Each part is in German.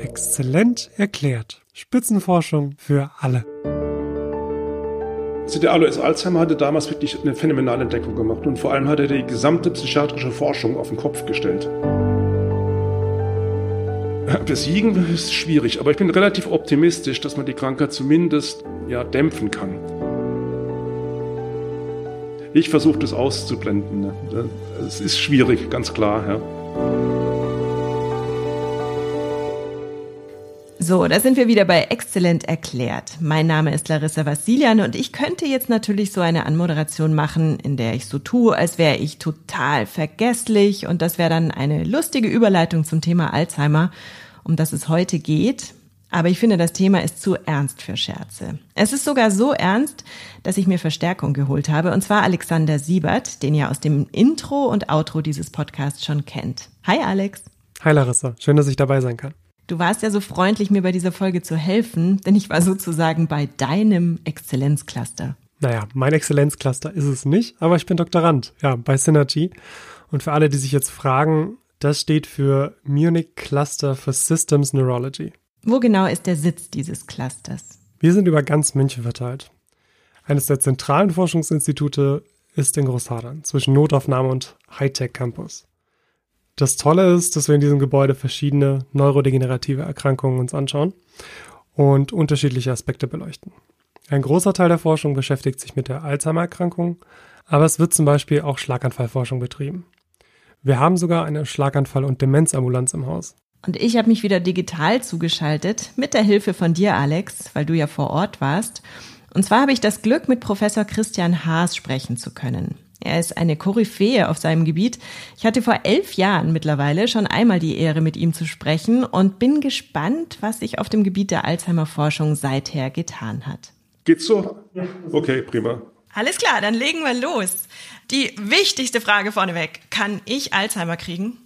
Exzellent erklärt. Spitzenforschung für alle. Der Alois Alzheimer hatte damals wirklich eine phänomenale Entdeckung gemacht und vor allem hat er die gesamte psychiatrische Forschung auf den Kopf gestellt. Besiegen ist schwierig, aber ich bin relativ optimistisch, dass man die Krankheit zumindest ja, dämpfen kann. Ich versuche das auszublenden. Ne? Es ist schwierig, ganz klar. Ja. So, da sind wir wieder bei Exzellent erklärt. Mein Name ist Larissa Vassilian und ich könnte jetzt natürlich so eine Anmoderation machen, in der ich so tue, als wäre ich total vergesslich und das wäre dann eine lustige Überleitung zum Thema Alzheimer, um das es heute geht. Aber ich finde, das Thema ist zu ernst für Scherze. Es ist sogar so ernst, dass ich mir Verstärkung geholt habe, und zwar Alexander Siebert, den ihr aus dem Intro und Outro dieses Podcasts schon kennt. Hi Alex. Hi Larissa, schön, dass ich dabei sein kann. Du warst ja so freundlich, mir bei dieser Folge zu helfen, denn ich war sozusagen bei deinem Exzellenzcluster. Naja, mein Exzellenzcluster ist es nicht, aber ich bin Doktorand, ja, bei Synergy. Und für alle, die sich jetzt fragen, das steht für Munich Cluster for Systems Neurology. Wo genau ist der Sitz dieses Clusters? Wir sind über ganz München verteilt. Eines der zentralen Forschungsinstitute ist in Großhadern zwischen Notaufnahme und Hightech Campus. Das Tolle ist, dass wir in diesem Gebäude verschiedene neurodegenerative Erkrankungen uns anschauen und unterschiedliche Aspekte beleuchten. Ein großer Teil der Forschung beschäftigt sich mit der Alzheimer-Erkrankung, aber es wird zum Beispiel auch Schlaganfallforschung betrieben. Wir haben sogar eine Schlaganfall- und Demenzambulanz im Haus. Und ich habe mich wieder digital zugeschaltet, mit der Hilfe von dir, Alex, weil du ja vor Ort warst. Und zwar habe ich das Glück, mit Professor Christian Haas sprechen zu können. Er ist eine Koryphäe auf seinem Gebiet. Ich hatte vor elf Jahren mittlerweile schon einmal die Ehre, mit ihm zu sprechen und bin gespannt, was sich auf dem Gebiet der Alzheimer-Forschung seither getan hat. Geht's so? Okay, prima. Alles klar, dann legen wir los. Die wichtigste Frage vorneweg. Kann ich Alzheimer kriegen?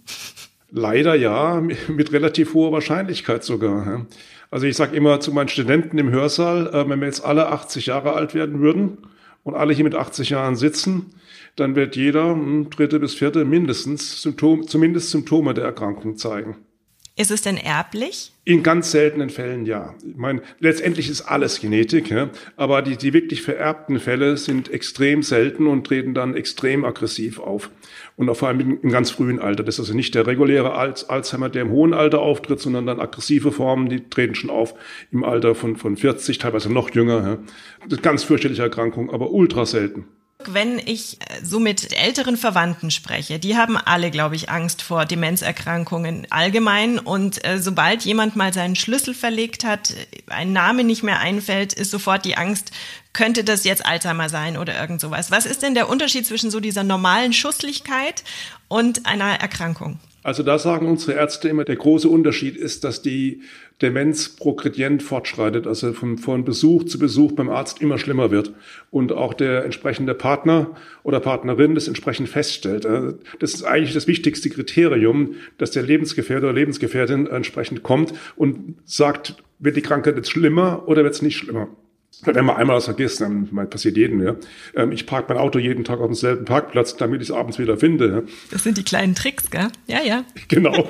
Leider ja, mit relativ hoher Wahrscheinlichkeit sogar. Also ich sage immer zu meinen Studenten im Hörsaal, äh, wenn wir jetzt alle 80 Jahre alt werden würden und alle hier mit 80 Jahren sitzen, dann wird jeder hm, dritte bis vierte mindestens Symptom, zumindest Symptome der Erkrankung zeigen. Ist es denn erblich? In ganz seltenen Fällen ja. Ich meine, letztendlich ist alles Genetik, ja? aber die, die wirklich vererbten Fälle sind extrem selten und treten dann extrem aggressiv auf. Und auch vor allem im, ganz frühen Alter. Das ist also nicht der reguläre Alzheimer, der im hohen Alter auftritt, sondern dann aggressive Formen, die treten schon auf im Alter von, von 40, teilweise noch jünger. Ja? Das ist ganz fürchterliche Erkrankung, aber ultra selten wenn ich äh, so mit älteren Verwandten spreche, die haben alle, glaube ich, Angst vor Demenzerkrankungen allgemein. Und äh, sobald jemand mal seinen Schlüssel verlegt hat, ein Name nicht mehr einfällt, ist sofort die Angst, könnte das jetzt Alzheimer sein oder irgend sowas. Was ist denn der Unterschied zwischen so dieser normalen Schusslichkeit und einer Erkrankung? Also da sagen unsere Ärzte immer, der große Unterschied ist, dass die Demenz progredient fortschreitet, also von, von Besuch zu Besuch beim Arzt immer schlimmer wird und auch der entsprechende Partner oder Partnerin das entsprechend feststellt. Das ist eigentlich das wichtigste Kriterium, dass der Lebensgefährte oder Lebensgefährtin entsprechend kommt und sagt, wird die Krankheit jetzt schlimmer oder wird es nicht schlimmer? Wenn man einmal das vergisst, dann passiert jedem, ja. Ähm, ich parke mein Auto jeden Tag auf demselben Parkplatz, damit ich es abends wieder finde. Das sind die kleinen Tricks, gell? Ja, ja. Genau.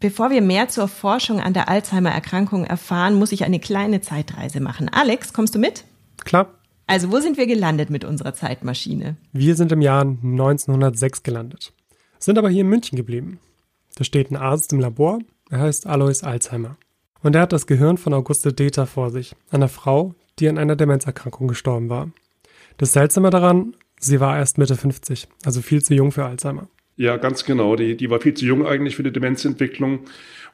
Bevor wir mehr zur Forschung an der Alzheimer-Erkrankung erfahren, muss ich eine kleine Zeitreise machen. Alex, kommst du mit? Klar. Also, wo sind wir gelandet mit unserer Zeitmaschine? Wir sind im Jahr 1906 gelandet, sind aber hier in München geblieben. Da steht ein Arzt im Labor, er heißt Alois Alzheimer. Und er hat das Gehirn von Auguste Deter vor sich, einer Frau, die an einer Demenzerkrankung gestorben war. Das Seltsame daran, sie war erst Mitte 50, also viel zu jung für Alzheimer. Ja, ganz genau. Die, die war viel zu jung eigentlich für die Demenzentwicklung.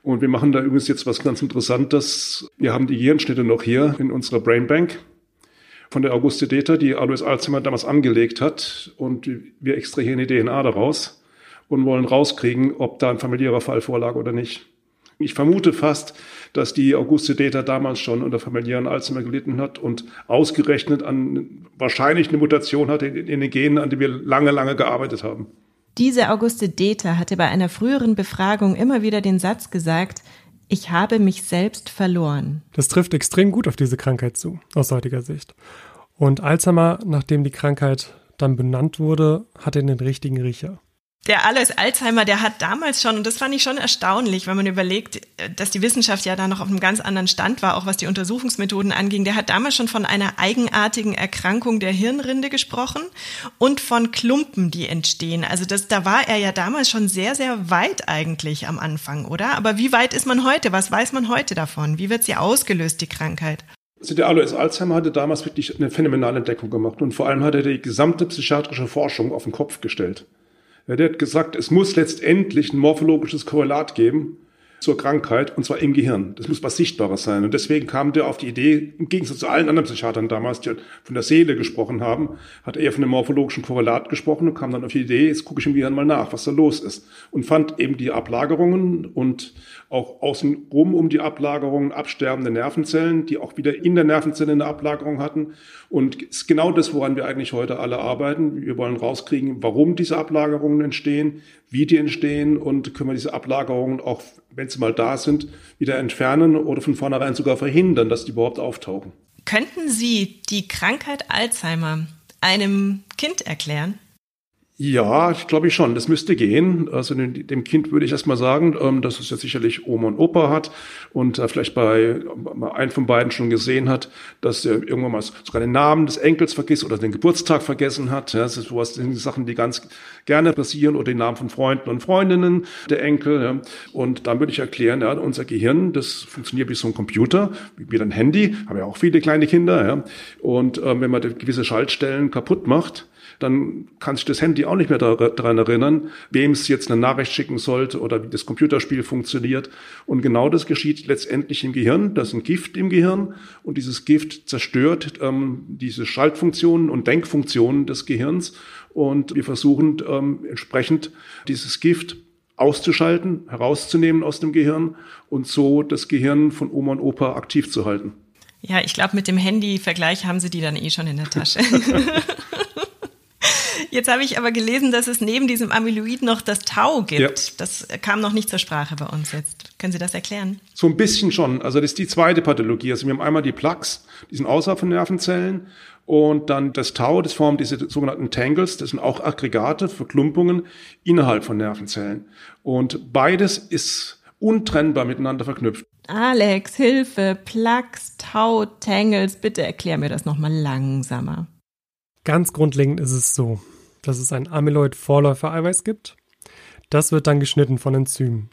Und wir machen da übrigens jetzt was ganz Interessantes. Wir haben die Gehirnschnitte noch hier in unserer Brainbank von der Auguste Deter, die Alois Alzheimer damals angelegt hat. Und wir extrahieren die DNA daraus und wollen rauskriegen, ob da ein familiärer Fall vorlag oder nicht. Ich vermute fast, dass die Auguste Data damals schon unter familiären Alzheimer gelitten hat und ausgerechnet an wahrscheinlich eine Mutation hatte in, in den Genen, an die wir lange, lange gearbeitet haben. Diese Auguste Deta hatte bei einer früheren Befragung immer wieder den Satz gesagt, ich habe mich selbst verloren. Das trifft extrem gut auf diese Krankheit zu, aus heutiger Sicht. Und Alzheimer, nachdem die Krankheit dann benannt wurde, hatte den richtigen Riecher. Der Alois Alzheimer, der hat damals schon, und das fand ich schon erstaunlich, wenn man überlegt, dass die Wissenschaft ja da noch auf einem ganz anderen Stand war, auch was die Untersuchungsmethoden anging, der hat damals schon von einer eigenartigen Erkrankung der Hirnrinde gesprochen und von Klumpen, die entstehen. Also das, da war er ja damals schon sehr, sehr weit eigentlich am Anfang, oder? Aber wie weit ist man heute? Was weiß man heute davon? Wie wird sie ausgelöst, die Krankheit? Also der Alois Alzheimer hatte damals wirklich eine phänomenale Entdeckung gemacht und vor allem hat er die gesamte psychiatrische Forschung auf den Kopf gestellt. Ja, der hat gesagt, es muss letztendlich ein morphologisches Korrelat geben zur Krankheit, und zwar im Gehirn. Das muss was Sichtbares sein. Und deswegen kam der auf die Idee, im Gegensatz zu allen anderen Psychiatern damals, die von der Seele gesprochen haben, hat er von dem morphologischen Korrelat gesprochen und kam dann auf die Idee, jetzt gucke ich im Gehirn mal nach, was da los ist. Und fand eben die Ablagerungen und auch außenrum um die Ablagerungen absterbende Nervenzellen, die auch wieder in der Nervenzelle eine Ablagerung hatten. Und ist genau das, woran wir eigentlich heute alle arbeiten. Wir wollen rauskriegen, warum diese Ablagerungen entstehen, wie die entstehen und können wir diese Ablagerungen auch, wenn sie mal da sind, wieder entfernen oder von vornherein sogar verhindern, dass die überhaupt auftauchen. Könnten Sie die Krankheit Alzheimer einem Kind erklären? Ja, ich glaube ich schon. Das müsste gehen. Also dem Kind würde ich erstmal sagen, ähm, dass es ja sicherlich Oma und Opa hat und äh, vielleicht bei einem von beiden schon gesehen hat, dass er irgendwann mal sogar den Namen des Enkels vergisst oder den Geburtstag vergessen hat. Das ist sowas, sind Sachen, die ganz gerne passieren oder den Namen von Freunden und Freundinnen der Enkel. Und dann würde ich erklären, ja, unser Gehirn, das funktioniert wie so ein Computer, wie ein Handy, haben ja auch viele kleine Kinder. Und ähm, wenn man gewisse Schaltstellen kaputt macht, dann kann sich das Handy auch nicht mehr daran erinnern, wem es jetzt eine Nachricht schicken sollte oder wie das Computerspiel funktioniert. Und genau das geschieht letztendlich im Gehirn. Das ist ein Gift im Gehirn und dieses Gift zerstört ähm, diese Schaltfunktionen und Denkfunktionen des Gehirns. Und wir versuchen ähm, entsprechend dieses Gift auszuschalten, herauszunehmen aus dem Gehirn und so das Gehirn von Oma und Opa aktiv zu halten. Ja, ich glaube, mit dem Handy-Vergleich haben Sie die dann eh schon in der Tasche. Jetzt habe ich aber gelesen, dass es neben diesem Amyloid noch das Tau gibt. Ja. Das kam noch nicht zur Sprache bei uns jetzt. Können Sie das erklären? So ein bisschen schon. Also das ist die zweite Pathologie. Also wir haben einmal die Plaques, die sind außerhalb von Nervenzellen. Und dann das Tau, das formt diese sogenannten Tangles, das sind auch Aggregate, Verklumpungen innerhalb von Nervenzellen. Und beides ist untrennbar miteinander verknüpft. Alex, Hilfe, Plaques, Tau, Tangles, bitte erklär mir das nochmal langsamer. Ganz grundlegend ist es so, dass es ein Amyloid-Vorläufer-Eiweiß gibt. Das wird dann geschnitten von Enzymen.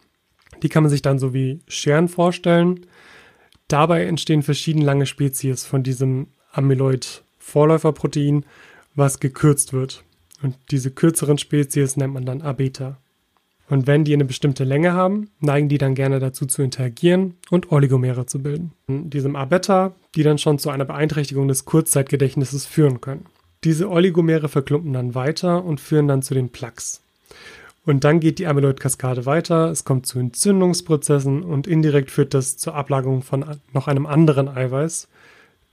Die kann man sich dann so wie Scheren vorstellen. Dabei entstehen verschiedene lange Spezies von diesem Amyloid-Vorläuferprotein, was gekürzt wird. Und diese kürzeren Spezies nennt man dann A-Beta. Und wenn die eine bestimmte Länge haben, neigen die dann gerne dazu zu interagieren und Oligomere zu bilden. In diesem A-Beta, die dann schon zu einer Beeinträchtigung des Kurzzeitgedächtnisses führen können. Diese Oligomere verklumpen dann weiter und führen dann zu den Plaques. Und dann geht die Amyloid-Kaskade weiter, es kommt zu Entzündungsprozessen und indirekt führt das zur Ablagerung von noch einem anderen Eiweiß,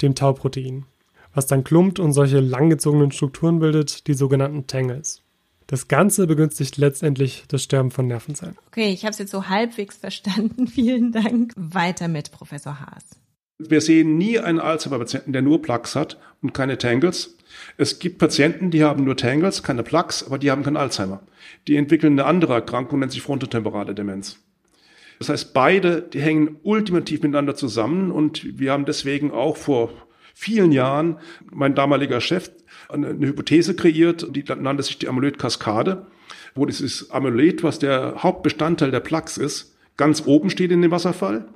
dem Tauprotein, was dann klumpt und solche langgezogenen Strukturen bildet, die sogenannten Tangles. Das Ganze begünstigt letztendlich das Sterben von Nervenzellen. Okay, ich habe es jetzt so halbwegs verstanden. Vielen Dank. Weiter mit Professor Haas. Wir sehen nie einen Alzheimer-Patienten, der nur Plaques hat und keine Tangles. Es gibt Patienten, die haben nur Tangles, keine Plaques, aber die haben keinen Alzheimer. Die entwickeln eine andere Erkrankung, nennt sich frontotemporale Demenz. Das heißt, beide, die hängen ultimativ miteinander zusammen und wir haben deswegen auch vor vielen Jahren, mein damaliger Chef, eine, Hypothese kreiert, die nannte sich die Amyloid-Kaskade, wo dieses Amyloid, was der Hauptbestandteil der Plaques ist, ganz oben steht in dem Wasserfall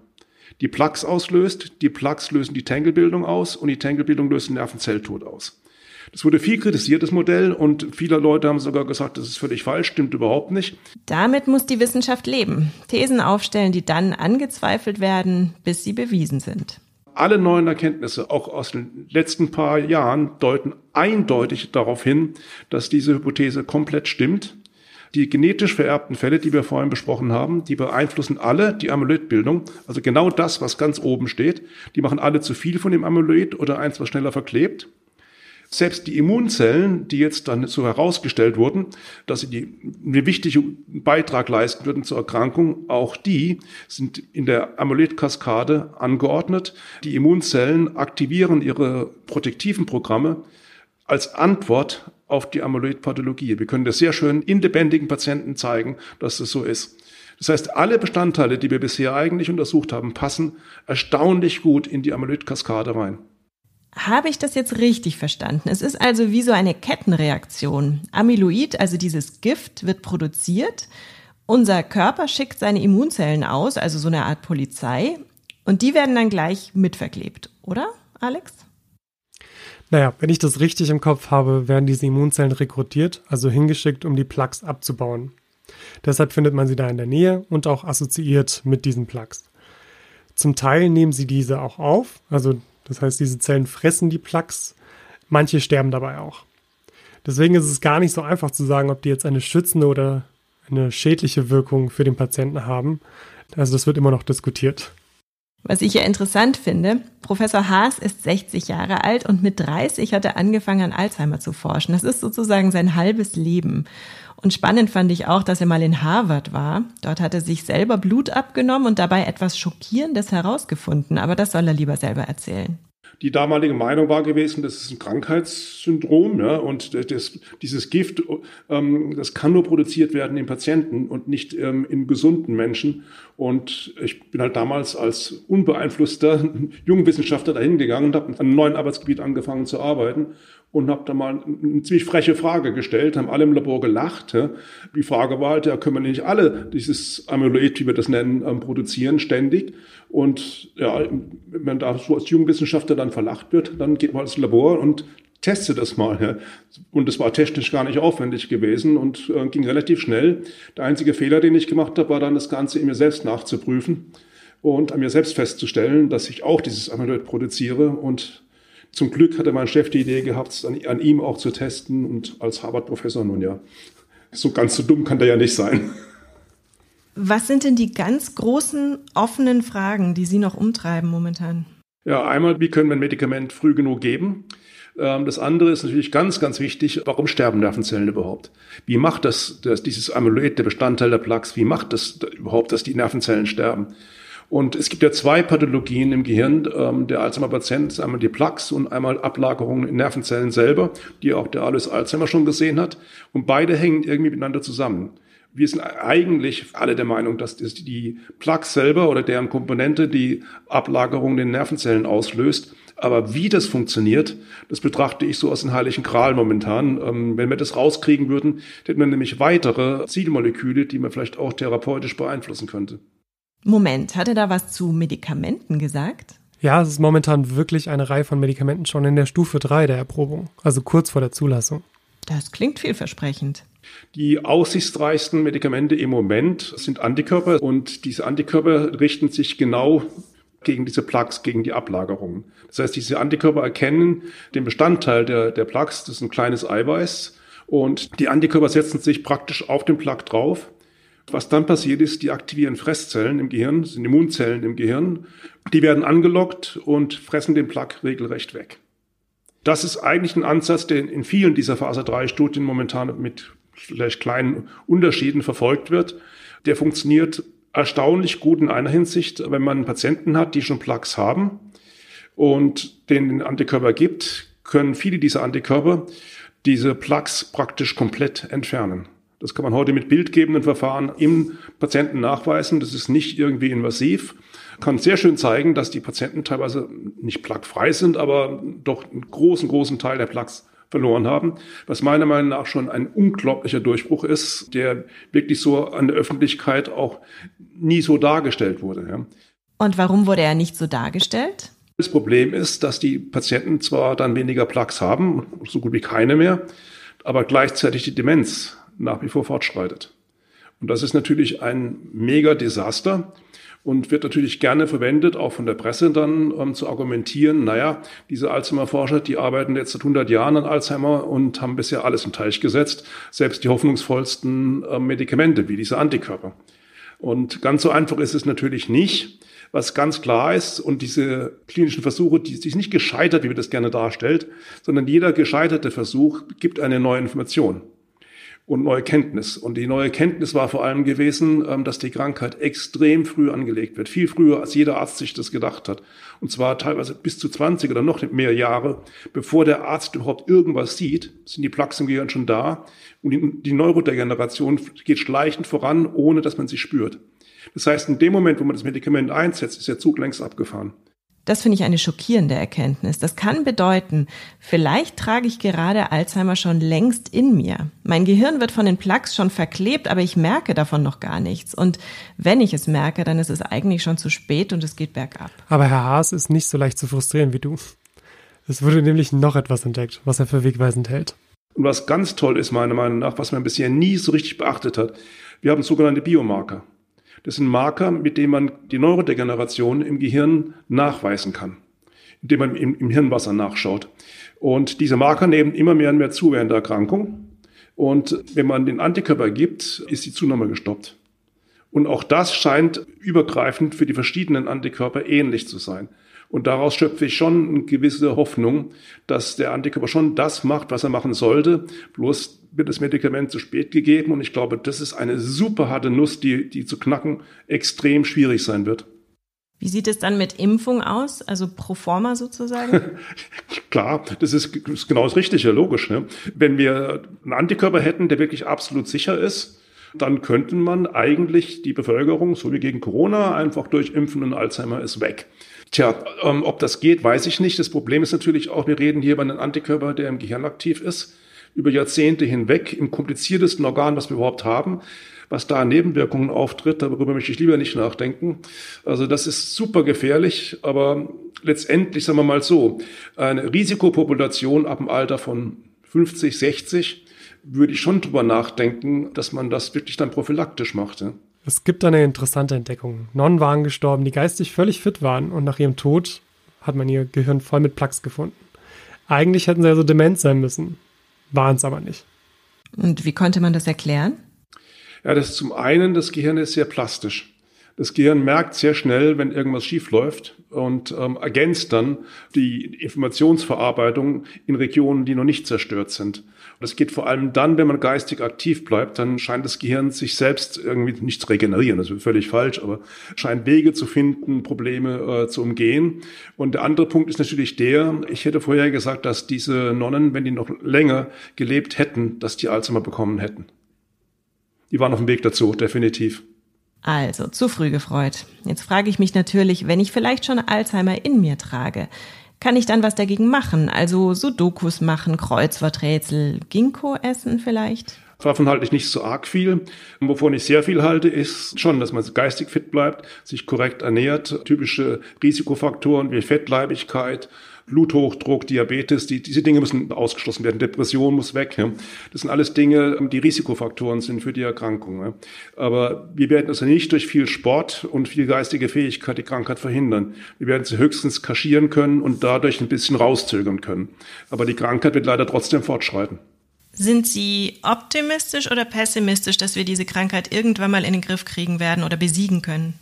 die Plaques auslöst. Die Plaques lösen die Tangle-Bildung aus und die Tangle-Bildung löst den Nervenzelltod aus. Das wurde viel kritisiert, das Modell, und viele Leute haben sogar gesagt, das ist völlig falsch, stimmt überhaupt nicht. Damit muss die Wissenschaft leben. Thesen aufstellen, die dann angezweifelt werden, bis sie bewiesen sind. Alle neuen Erkenntnisse, auch aus den letzten paar Jahren, deuten eindeutig darauf hin, dass diese Hypothese komplett stimmt. Die genetisch vererbten Fälle, die wir vorhin besprochen haben, die beeinflussen alle die Amyloidbildung. Also genau das, was ganz oben steht. Die machen alle zu viel von dem Amyloid oder eins, was schneller verklebt. Selbst die Immunzellen, die jetzt dann so herausgestellt wurden, dass sie die, einen wichtigen Beitrag leisten würden zur Erkrankung, auch die sind in der Amyloid-Kaskade angeordnet. Die Immunzellen aktivieren ihre protektiven Programme als Antwort auf die Amyloidpathologie. Wir können das sehr schön in lebendigen Patienten zeigen, dass das so ist. Das heißt, alle Bestandteile, die wir bisher eigentlich untersucht haben, passen erstaunlich gut in die Amyloid-Kaskade rein. Habe ich das jetzt richtig verstanden? Es ist also wie so eine Kettenreaktion. Amyloid, also dieses Gift, wird produziert. Unser Körper schickt seine Immunzellen aus, also so eine Art Polizei. Und die werden dann gleich mitverklebt, oder, Alex? Naja, wenn ich das richtig im Kopf habe, werden diese Immunzellen rekrutiert, also hingeschickt, um die Plaques abzubauen. Deshalb findet man sie da in der Nähe und auch assoziiert mit diesen Plaques. Zum Teil nehmen sie diese auch auf, also das heißt, diese Zellen fressen die Plaques, manche sterben dabei auch. Deswegen ist es gar nicht so einfach zu sagen, ob die jetzt eine schützende oder eine schädliche Wirkung für den Patienten haben. Also das wird immer noch diskutiert. Was ich ja interessant finde, Professor Haas ist 60 Jahre alt und mit 30 hat er angefangen an Alzheimer zu forschen. Das ist sozusagen sein halbes Leben. Und spannend fand ich auch, dass er mal in Harvard war. Dort hat er sich selber Blut abgenommen und dabei etwas Schockierendes herausgefunden. Aber das soll er lieber selber erzählen. Die damalige Meinung war gewesen, das ist ein Krankheitssyndrom ja, und das, dieses Gift, ähm, das kann nur produziert werden in Patienten und nicht ähm, in gesunden Menschen. Und ich bin halt damals als unbeeinflusster Jungwissenschaftler dahin gegangen und habe an einem neuen Arbeitsgebiet angefangen zu arbeiten und habe da mal eine ziemlich freche Frage gestellt, haben alle im Labor gelacht. Die Frage war halt, ja, können wir nicht alle dieses Amyloid, wie wir das nennen, ähm, produzieren ständig? Und ja, wenn man da so als Jungwissenschaftler dann verlacht wird, dann geht man ins Labor und teste das mal. Und es war technisch gar nicht aufwendig gewesen und äh, ging relativ schnell. Der einzige Fehler, den ich gemacht habe, war dann das Ganze in mir selbst nachzuprüfen und an mir selbst festzustellen, dass ich auch dieses Amyloid produziere und zum Glück hatte mein Chef die Idee gehabt, es an, an ihm auch zu testen und als Harvard-Professor nun ja. So ganz so dumm kann der ja nicht sein. Was sind denn die ganz großen offenen Fragen, die Sie noch umtreiben momentan? Ja, einmal, wie können wir ein Medikament früh genug geben? Ähm, das andere ist natürlich ganz, ganz wichtig, warum sterben Nervenzellen überhaupt? Wie macht das, das dieses Amyloid, der Bestandteil der Plaques, wie macht das überhaupt, dass die Nervenzellen sterben? Und es gibt ja zwei Pathologien im Gehirn ähm, der Alzheimer-Patient, einmal die Plaques und einmal Ablagerungen in Nervenzellen selber, die auch der Alois Alzheimer schon gesehen hat. Und beide hängen irgendwie miteinander zusammen. Wir sind eigentlich alle der Meinung, dass die Plaques selber oder deren Komponente die Ablagerung in den Nervenzellen auslöst. Aber wie das funktioniert, das betrachte ich so aus dem heiligen Kral momentan. Ähm, wenn wir das rauskriegen würden, hätten wir nämlich weitere Zielmoleküle, die man vielleicht auch therapeutisch beeinflussen könnte. Moment, hat er da was zu Medikamenten gesagt? Ja, es ist momentan wirklich eine Reihe von Medikamenten schon in der Stufe 3 der Erprobung, also kurz vor der Zulassung. Das klingt vielversprechend. Die aussichtsreichsten Medikamente im Moment sind Antikörper und diese Antikörper richten sich genau gegen diese Plaques, gegen die Ablagerungen. Das heißt, diese Antikörper erkennen den Bestandteil der, der Plaques, das ist ein kleines Eiweiß, und die Antikörper setzen sich praktisch auf den Plaque drauf was dann passiert ist, die aktivieren Fresszellen im Gehirn, sind Immunzellen im Gehirn, die werden angelockt und fressen den Plaque regelrecht weg. Das ist eigentlich ein Ansatz, der in vielen dieser Phase 3 Studien momentan mit vielleicht kleinen Unterschieden verfolgt wird. Der funktioniert erstaunlich gut in einer Hinsicht, wenn man Patienten hat, die schon Plaques haben und den Antikörper gibt, können viele dieser Antikörper diese Plaques praktisch komplett entfernen. Das kann man heute mit bildgebenden Verfahren im Patienten nachweisen. Das ist nicht irgendwie invasiv. Kann sehr schön zeigen, dass die Patienten teilweise nicht plaquefrei sind, aber doch einen großen, großen Teil der Plaques verloren haben, was meiner Meinung nach schon ein unglaublicher Durchbruch ist, der wirklich so an der Öffentlichkeit auch nie so dargestellt wurde. Ja. Und warum wurde er nicht so dargestellt? Das Problem ist, dass die Patienten zwar dann weniger Plaques haben, so gut wie keine mehr, aber gleichzeitig die Demenz nach wie vor fortschreitet. Und das ist natürlich ein mega Desaster und wird natürlich gerne verwendet, auch von der Presse dann, um zu argumentieren, naja, diese Alzheimer-Forscher, die arbeiten jetzt seit 100 Jahren an Alzheimer und haben bisher alles im Teich gesetzt, selbst die hoffnungsvollsten äh, Medikamente wie diese Antikörper. Und ganz so einfach ist es natürlich nicht. Was ganz klar ist, und diese klinischen Versuche, die sind nicht gescheitert, wie wir das gerne darstellt, sondern jeder gescheiterte Versuch gibt eine neue Information. Und neue Kenntnis. Und die neue Kenntnis war vor allem gewesen, ähm, dass die Krankheit extrem früh angelegt wird. Viel früher, als jeder Arzt sich das gedacht hat. Und zwar teilweise bis zu 20 oder noch mehr Jahre, bevor der Arzt überhaupt irgendwas sieht, sind die Plaques im Gehirn schon da. Und die, die Neurodegeneration geht schleichend voran, ohne dass man sie spürt. Das heißt, in dem Moment, wo man das Medikament einsetzt, ist der Zug längst abgefahren. Das finde ich eine schockierende Erkenntnis. Das kann bedeuten, vielleicht trage ich gerade Alzheimer schon längst in mir. Mein Gehirn wird von den Plaques schon verklebt, aber ich merke davon noch gar nichts. Und wenn ich es merke, dann ist es eigentlich schon zu spät und es geht bergab. Aber Herr Haas ist nicht so leicht zu frustrieren wie du. Es wurde nämlich noch etwas entdeckt, was er für wegweisend hält. Und was ganz toll ist, meiner Meinung nach, was man bisher nie so richtig beachtet hat, wir haben sogenannte Biomarker. Das sind Marker, mit denen man die Neurodegeneration im Gehirn nachweisen kann, indem man im, im Hirnwasser nachschaut. Und diese Marker nehmen immer mehr und mehr zu während der Erkrankung. Und wenn man den Antikörper gibt, ist die Zunahme gestoppt. Und auch das scheint übergreifend für die verschiedenen Antikörper ähnlich zu sein. Und daraus schöpfe ich schon eine gewisse Hoffnung, dass der Antikörper schon das macht, was er machen sollte. Bloß wird das Medikament zu spät gegeben. Und ich glaube, das ist eine super harte Nuss, die, die zu knacken extrem schwierig sein wird. Wie sieht es dann mit Impfung aus? Also pro forma sozusagen? Klar, das ist, ist genau das Richtige, logisch. Ne? Wenn wir einen Antikörper hätten, der wirklich absolut sicher ist, dann könnte man eigentlich die Bevölkerung, so wie gegen Corona, einfach durch Impfen und Alzheimer ist weg. Tja, ähm, ob das geht, weiß ich nicht. Das Problem ist natürlich auch, wir reden hier über einen Antikörper, der im Gehirn aktiv ist über Jahrzehnte hinweg im kompliziertesten Organ, was wir überhaupt haben. Was da an Nebenwirkungen auftritt, darüber möchte ich lieber nicht nachdenken. Also das ist super gefährlich, aber letztendlich sagen wir mal so, eine Risikopopulation ab dem Alter von 50, 60 würde ich schon drüber nachdenken, dass man das wirklich dann prophylaktisch macht. Es gibt eine interessante Entdeckung. Nonnen waren gestorben, die geistig völlig fit waren und nach ihrem Tod hat man ihr Gehirn voll mit Plaques gefunden. Eigentlich hätten sie also dement sein müssen waren es aber nicht. Und wie konnte man das erklären? Ja, das ist zum einen, das Gehirn ist sehr plastisch. Das Gehirn merkt sehr schnell, wenn irgendwas schief läuft und ähm, ergänzt dann die Informationsverarbeitung in Regionen, die noch nicht zerstört sind. Das geht vor allem dann, wenn man geistig aktiv bleibt, dann scheint das Gehirn sich selbst irgendwie nicht zu regenerieren. Das ist völlig falsch, aber scheint Wege zu finden, Probleme äh, zu umgehen. Und der andere Punkt ist natürlich der, ich hätte vorher gesagt, dass diese Nonnen, wenn die noch länger gelebt hätten, dass die Alzheimer bekommen hätten. Die waren auf dem Weg dazu, definitiv. Also, zu früh gefreut. Jetzt frage ich mich natürlich, wenn ich vielleicht schon Alzheimer in mir trage, kann ich dann was dagegen machen? Also Sudokus machen, Kreuzworträtsel, Ginkgo essen vielleicht? Davon halte ich nicht so arg viel. Wovon ich sehr viel halte, ist schon, dass man geistig fit bleibt, sich korrekt ernährt, typische Risikofaktoren wie Fettleibigkeit, Bluthochdruck, Diabetes, die, diese Dinge müssen ausgeschlossen werden. Depression muss weg. Ja. Das sind alles Dinge, die Risikofaktoren sind für die Erkrankung. Ja. Aber wir werden also nicht durch viel Sport und viel geistige Fähigkeit die Krankheit verhindern. Wir werden sie höchstens kaschieren können und dadurch ein bisschen rauszögern können. Aber die Krankheit wird leider trotzdem fortschreiten. Sind Sie optimistisch oder pessimistisch, dass wir diese Krankheit irgendwann mal in den Griff kriegen werden oder besiegen können?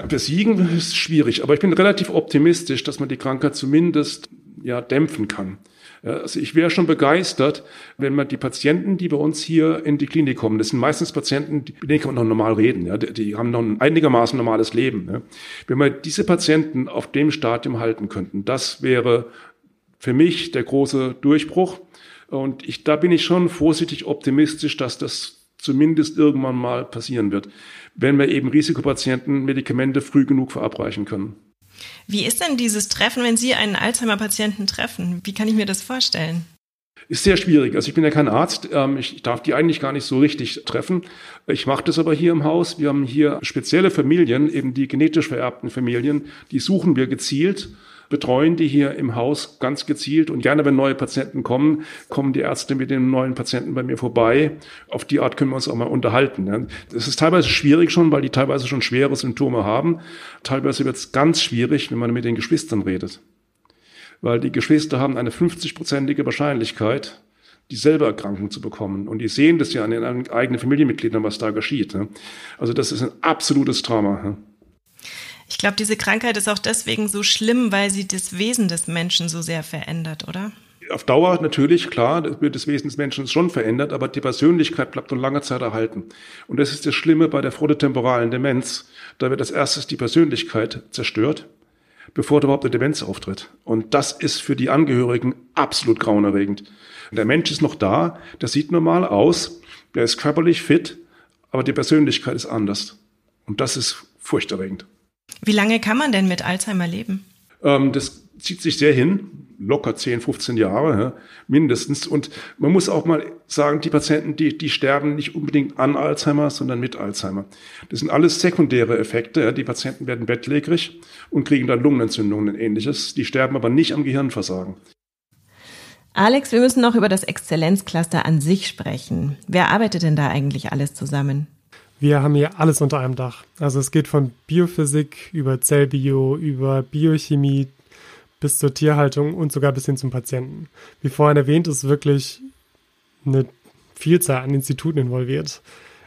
Besiegen ist schwierig, aber ich bin relativ optimistisch, dass man die Krankheit zumindest ja, dämpfen kann. Also ich wäre schon begeistert, wenn man die Patienten, die bei uns hier in die Klinik kommen, das sind meistens Patienten, mit denen kann man noch normal reden, ja, die haben noch ein einigermaßen normales Leben. Ja. Wenn wir diese Patienten auf dem Stadium halten könnten, das wäre für mich der große Durchbruch. Und ich, da bin ich schon vorsichtig optimistisch, dass das zumindest irgendwann mal passieren wird wenn wir eben Risikopatienten Medikamente früh genug verabreichen können. Wie ist denn dieses Treffen, wenn Sie einen Alzheimer-Patienten treffen? Wie kann ich mir das vorstellen? Ist sehr schwierig. Also ich bin ja kein Arzt. Ähm, ich darf die eigentlich gar nicht so richtig treffen. Ich mache das aber hier im Haus. Wir haben hier spezielle Familien, eben die genetisch vererbten Familien. Die suchen wir gezielt betreuen die hier im Haus ganz gezielt und gerne, wenn neue Patienten kommen, kommen die Ärzte mit den neuen Patienten bei mir vorbei. Auf die Art können wir uns auch mal unterhalten. Das ist teilweise schwierig schon, weil die teilweise schon schwere Symptome haben. Teilweise wird es ganz schwierig, wenn man mit den Geschwistern redet. Weil die Geschwister haben eine 50-prozentige Wahrscheinlichkeit, dieselbe Erkrankung zu bekommen. Und die sehen das ja an den eigenen Familienmitgliedern, was da geschieht. Also das ist ein absolutes Trauma. Ich glaube, diese Krankheit ist auch deswegen so schlimm, weil sie das Wesen des Menschen so sehr verändert, oder? Auf Dauer natürlich, klar, wird das Wesen des Menschen schon verändert, aber die Persönlichkeit bleibt noch lange Zeit erhalten. Und das ist das Schlimme bei der frontotemporalen Demenz. Da wird als erstes die Persönlichkeit zerstört, bevor überhaupt eine Demenz auftritt. Und das ist für die Angehörigen absolut grauenerregend. Der Mensch ist noch da, der sieht normal aus, der ist körperlich fit, aber die Persönlichkeit ist anders. Und das ist furchterregend. Wie lange kann man denn mit Alzheimer leben? Ähm, das zieht sich sehr hin, locker 10, 15 Jahre ja, mindestens. Und man muss auch mal sagen, die Patienten, die, die sterben nicht unbedingt an Alzheimer, sondern mit Alzheimer. Das sind alles sekundäre Effekte. Die Patienten werden bettlägerig und kriegen dann Lungenentzündungen und ähnliches. Die sterben aber nicht am Gehirnversagen. Alex, wir müssen noch über das Exzellenzcluster an sich sprechen. Wer arbeitet denn da eigentlich alles zusammen? Wir haben hier alles unter einem Dach. Also es geht von Biophysik über Zellbio, über Biochemie bis zur Tierhaltung und sogar bis hin zum Patienten. Wie vorhin erwähnt, ist wirklich eine Vielzahl an Instituten involviert.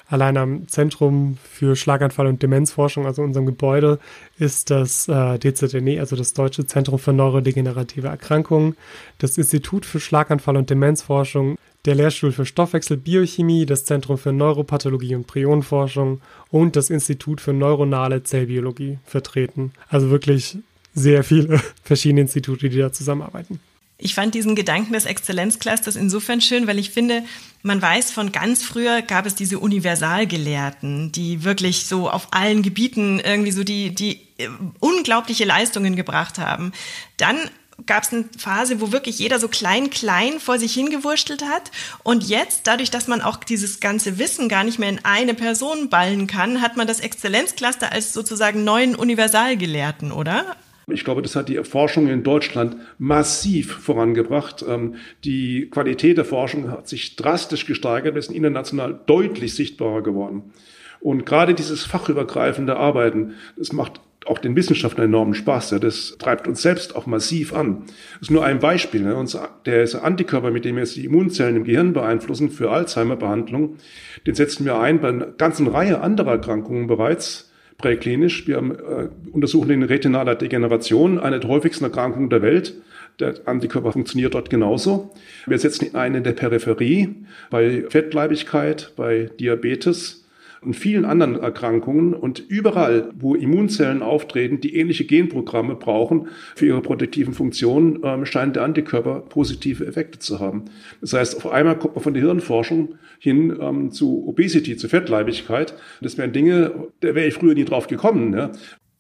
Allein am Zentrum für Schlaganfall und Demenzforschung, also unserem Gebäude, ist das äh, DZNE, also das Deutsche Zentrum für Neurodegenerative Erkrankungen, das Institut für Schlaganfall und Demenzforschung, der Lehrstuhl für Stoffwechselbiochemie, das Zentrum für Neuropathologie und Prionenforschung und das Institut für neuronale Zellbiologie vertreten. Also wirklich sehr viele verschiedene Institute, die da zusammenarbeiten. Ich fand diesen Gedanken des Exzellenzclusters insofern schön, weil ich finde, man weiß von ganz früher gab es diese Universalgelehrten, die wirklich so auf allen Gebieten irgendwie so die, die äh, unglaubliche Leistungen gebracht haben. Dann gab es eine Phase, wo wirklich jeder so klein, klein vor sich hingewurschtelt hat. Und jetzt, dadurch, dass man auch dieses ganze Wissen gar nicht mehr in eine Person ballen kann, hat man das Exzellenzcluster als sozusagen neuen Universalgelehrten, oder? Ich glaube, das hat die Forschung in Deutschland massiv vorangebracht. Ähm, die Qualität der Forschung hat sich drastisch gesteigert, wir sind international deutlich sichtbarer geworden. Und gerade dieses fachübergreifende Arbeiten, das macht auch den Wissenschaftlern enormen Spaß. Ja, das treibt uns selbst auch massiv an. Das ist nur ein Beispiel. Ne? Der Antikörper, mit dem wir jetzt die Immunzellen im Gehirn beeinflussen für Alzheimer-Behandlung, den setzen wir ein bei einer ganzen Reihe anderer Erkrankungen bereits präklinisch. Wir haben, äh, untersuchen den retinaler Degeneration, eine der häufigsten Erkrankungen der Welt. Der Antikörper funktioniert dort genauso. Wir setzen ihn ein in der Peripherie bei Fettleibigkeit, bei Diabetes und vielen anderen Erkrankungen und überall, wo Immunzellen auftreten, die ähnliche Genprogramme brauchen für ihre protektiven Funktionen, äh, scheint der Antikörper positive Effekte zu haben. Das heißt, auf einmal kommt man von der Hirnforschung hin ähm, zu Obesity, zu Fettleibigkeit. Das wären Dinge, da wäre ich früher nie drauf gekommen. Ne?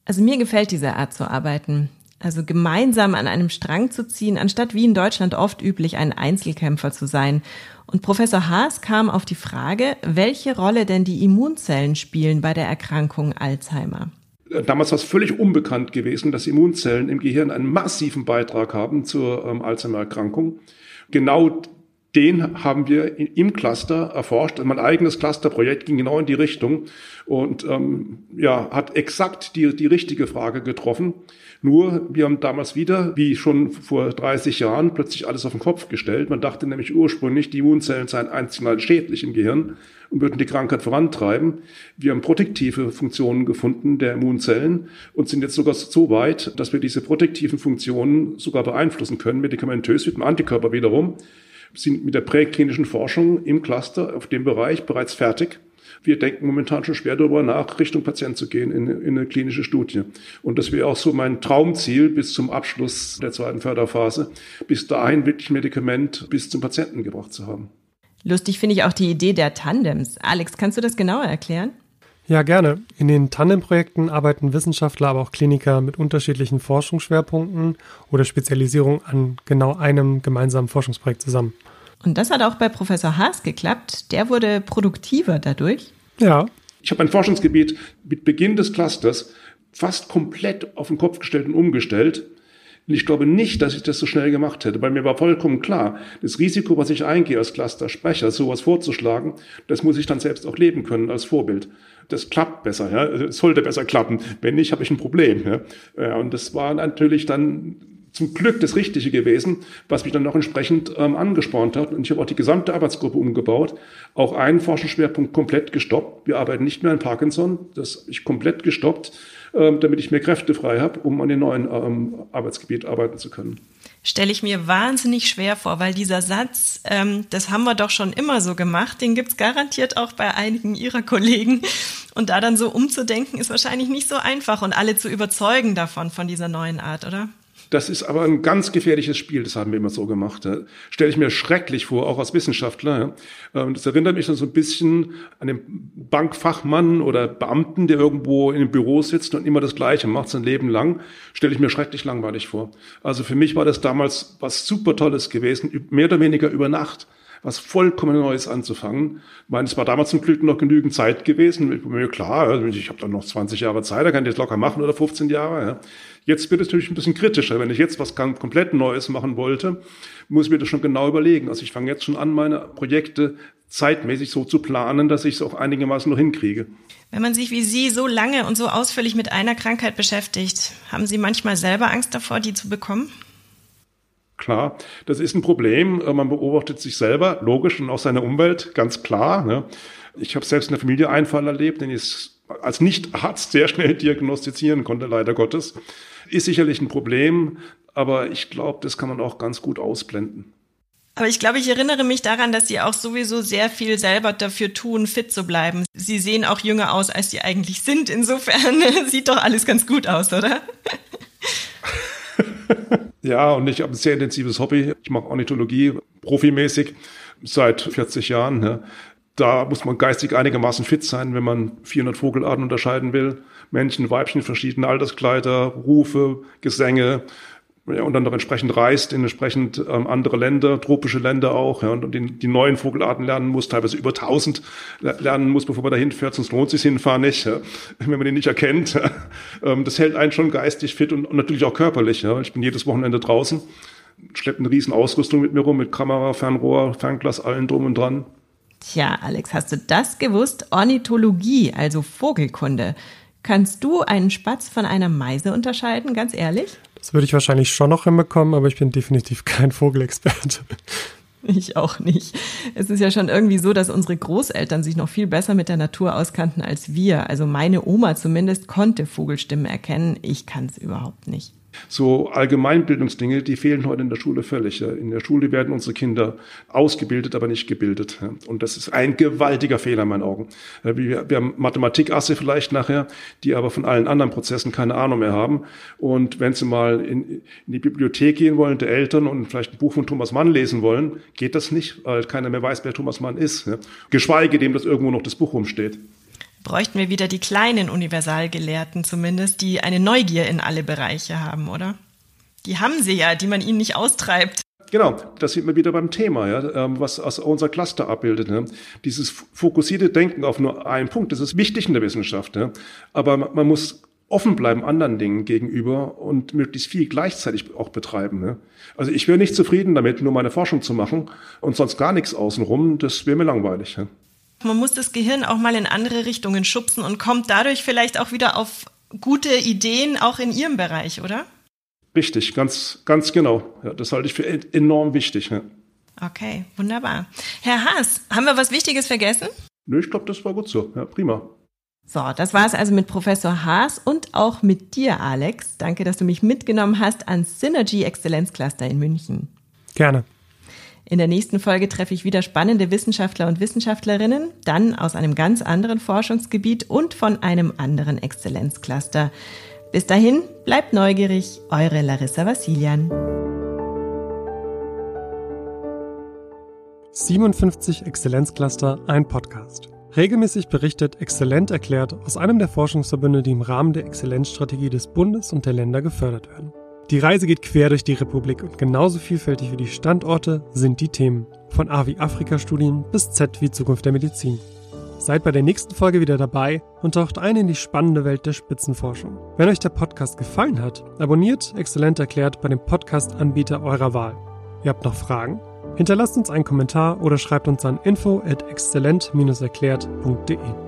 Also mir gefällt diese Art zu arbeiten. Also gemeinsam an einem Strang zu ziehen, anstatt wie in Deutschland oft üblich ein Einzelkämpfer zu sein und Professor Haas kam auf die Frage, welche Rolle denn die Immunzellen spielen bei der Erkrankung Alzheimer. Damals war es völlig unbekannt gewesen, dass Immunzellen im Gehirn einen massiven Beitrag haben zur ähm, Alzheimer-Erkrankung. Genau den haben wir im Cluster erforscht. Mein eigenes Clusterprojekt ging genau in die Richtung und ähm, ja, hat exakt die, die richtige Frage getroffen. Nur, wir haben damals wieder, wie schon vor 30 Jahren, plötzlich alles auf den Kopf gestellt. Man dachte nämlich ursprünglich, die Immunzellen seien einzeln schädlich im Gehirn und würden die Krankheit vorantreiben. Wir haben protektive Funktionen gefunden der Immunzellen und sind jetzt sogar so weit, dass wir diese protektiven Funktionen sogar beeinflussen können, medikamentös mit dem Antikörper wiederum sind mit der präklinischen Forschung im Cluster auf dem Bereich bereits fertig. Wir denken momentan schon schwer darüber nach, Richtung Patient zu gehen in, in eine klinische Studie. Und das wäre auch so mein Traumziel bis zum Abschluss der zweiten Förderphase, bis dahin wirklich Medikament bis zum Patienten gebracht zu haben. Lustig finde ich auch die Idee der Tandems. Alex, kannst du das genauer erklären? Ja, gerne. In den Tandem-Projekten arbeiten Wissenschaftler, aber auch Kliniker mit unterschiedlichen Forschungsschwerpunkten oder Spezialisierung an genau einem gemeinsamen Forschungsprojekt zusammen. Und das hat auch bei Professor Haas geklappt. Der wurde produktiver dadurch. Ja. Ich habe mein Forschungsgebiet mit Beginn des Clusters fast komplett auf den Kopf gestellt und umgestellt. Und ich glaube nicht, dass ich das so schnell gemacht hätte, weil mir war vollkommen klar, das Risiko, was ich eingehe als Cluster-Sprecher, sowas vorzuschlagen, das muss ich dann selbst auch leben können als Vorbild. Das klappt besser, ja. Es sollte besser klappen. Wenn nicht, habe ich ein Problem. Ja. Und das war natürlich dann zum Glück das Richtige gewesen, was mich dann noch entsprechend ähm, angespornt hat. Und ich habe auch die gesamte Arbeitsgruppe umgebaut, auch einen Forschungsschwerpunkt komplett gestoppt. Wir arbeiten nicht mehr an Parkinson, das habe ich komplett gestoppt, damit ich mehr Kräfte frei habe, um an den neuen ähm, Arbeitsgebiet arbeiten zu können stelle ich mir wahnsinnig schwer vor, weil dieser Satz, ähm, das haben wir doch schon immer so gemacht, den gibt's garantiert auch bei einigen Ihrer Kollegen. Und da dann so umzudenken, ist wahrscheinlich nicht so einfach und alle zu überzeugen davon, von dieser neuen Art, oder? Das ist aber ein ganz gefährliches Spiel, das haben wir immer so gemacht. Ja. Stelle ich mir schrecklich vor, auch als Wissenschaftler. Ja. Ähm, das erinnert mich dann so ein bisschen an den Bankfachmann oder Beamten, der irgendwo in einem Büro sitzt und immer das Gleiche macht, sein Leben lang. Stelle ich mir schrecklich langweilig vor. Also für mich war das damals was super Tolles gewesen, mehr oder weniger über Nacht was vollkommen Neues anzufangen. Ich meine, es war damals zum Glück noch genügend Zeit gewesen. Mir klar, also ich habe dann noch 20 Jahre Zeit, da kann ich das locker machen oder 15 Jahre. Ja. Jetzt wird es natürlich ein bisschen kritischer. Wenn ich jetzt was komplett Neues machen wollte, muss ich mir das schon genau überlegen. Also ich fange jetzt schon an, meine Projekte zeitmäßig so zu planen, dass ich es auch einigermaßen noch hinkriege. Wenn man sich wie Sie so lange und so ausführlich mit einer Krankheit beschäftigt, haben Sie manchmal selber Angst davor, die zu bekommen? Klar, das ist ein Problem. Man beobachtet sich selber, logisch, und auch seine Umwelt, ganz klar. Ne? Ich habe selbst in der Familie einen Fall erlebt, den ich als Nicht-Arzt sehr schnell diagnostizieren konnte, leider Gottes. Ist sicherlich ein Problem, aber ich glaube, das kann man auch ganz gut ausblenden. Aber ich glaube, ich erinnere mich daran, dass Sie auch sowieso sehr viel selber dafür tun, fit zu bleiben. Sie sehen auch jünger aus, als Sie eigentlich sind. Insofern sieht doch alles ganz gut aus, oder? ja, und ich habe ein sehr intensives Hobby. Ich mache Ornithologie profimäßig seit 40 Jahren. Ne? Da muss man geistig einigermaßen fit sein, wenn man 400 Vogelarten unterscheiden will. Männchen, Weibchen, verschiedene Alterskleider, Rufe, Gesänge. Ja, und dann noch entsprechend reist in entsprechend ähm, andere Länder, tropische Länder auch, ja, und die, die neuen Vogelarten lernen muss, teilweise über 1000 lernen muss, bevor man dahin fährt, sonst lohnt sich hinfahren nicht, ja, wenn man den nicht erkennt. Ähm, das hält einen schon geistig fit und, und natürlich auch körperlich. Ja. Ich bin jedes Wochenende draußen, schleppe eine riesen Ausrüstung mit mir rum, mit Kamera, Fernrohr, Fernglas, allen drum und dran. Tja, Alex, hast du das gewusst? Ornithologie, also Vogelkunde. Kannst du einen Spatz von einer Meise unterscheiden, ganz ehrlich? Das würde ich wahrscheinlich schon noch hinbekommen, aber ich bin definitiv kein Vogelexperte. Ich auch nicht. Es ist ja schon irgendwie so, dass unsere Großeltern sich noch viel besser mit der Natur auskannten als wir. Also meine Oma zumindest konnte Vogelstimmen erkennen. Ich kann es überhaupt nicht. So Allgemeinbildungsdinge, die fehlen heute in der Schule völlig. In der Schule werden unsere Kinder ausgebildet, aber nicht gebildet. Und das ist ein gewaltiger Fehler in meinen Augen. Wir, wir haben Mathematikasse vielleicht nachher, die aber von allen anderen Prozessen keine Ahnung mehr haben. Und wenn sie mal in, in die Bibliothek gehen wollen, der Eltern und vielleicht ein Buch von Thomas Mann lesen wollen, geht das nicht, weil keiner mehr weiß, wer Thomas Mann ist. Geschweige dem, dass irgendwo noch das Buch rumsteht bräuchten wir wieder die kleinen Universalgelehrten zumindest, die eine Neugier in alle Bereiche haben, oder? Die haben sie ja, die man ihnen nicht austreibt. Genau, das sind wir wieder beim Thema, ja, ähm, was aus unser Cluster abbildet. Ne? Dieses fokussierte Denken auf nur einen Punkt, das ist wichtig in der Wissenschaft. Ja? Aber man muss offen bleiben anderen Dingen gegenüber und möglichst viel gleichzeitig auch betreiben. Ne? Also ich wäre nicht zufrieden damit, nur meine Forschung zu machen und sonst gar nichts außenrum. Das wäre mir langweilig. Ne? Man muss das Gehirn auch mal in andere Richtungen schubsen und kommt dadurch vielleicht auch wieder auf gute Ideen, auch in Ihrem Bereich, oder? Richtig, ganz, ganz genau. Ja, das halte ich für enorm wichtig. Ja. Okay, wunderbar. Herr Haas, haben wir was Wichtiges vergessen? Nö, ich glaube, das war gut so. Ja, prima. So, das war es also mit Professor Haas und auch mit dir, Alex. Danke, dass du mich mitgenommen hast ans Synergy Exzellenzcluster in München. Gerne. In der nächsten Folge treffe ich wieder spannende Wissenschaftler und Wissenschaftlerinnen, dann aus einem ganz anderen Forschungsgebiet und von einem anderen Exzellenzcluster. Bis dahin, bleibt neugierig, eure Larissa Vassilian. 57 Exzellenzcluster, ein Podcast. Regelmäßig berichtet Exzellent erklärt aus einem der Forschungsverbünde, die im Rahmen der Exzellenzstrategie des Bundes und der Länder gefördert werden. Die Reise geht quer durch die Republik und genauso vielfältig wie die Standorte sind die Themen. Von A wie Afrika-Studien bis Z wie Zukunft der Medizin. Seid bei der nächsten Folge wieder dabei und taucht ein in die spannende Welt der Spitzenforschung. Wenn euch der Podcast gefallen hat, abonniert Exzellent erklärt bei dem Podcast-Anbieter eurer Wahl. Ihr habt noch Fragen? Hinterlasst uns einen Kommentar oder schreibt uns an info at exzellent-erklärt.de.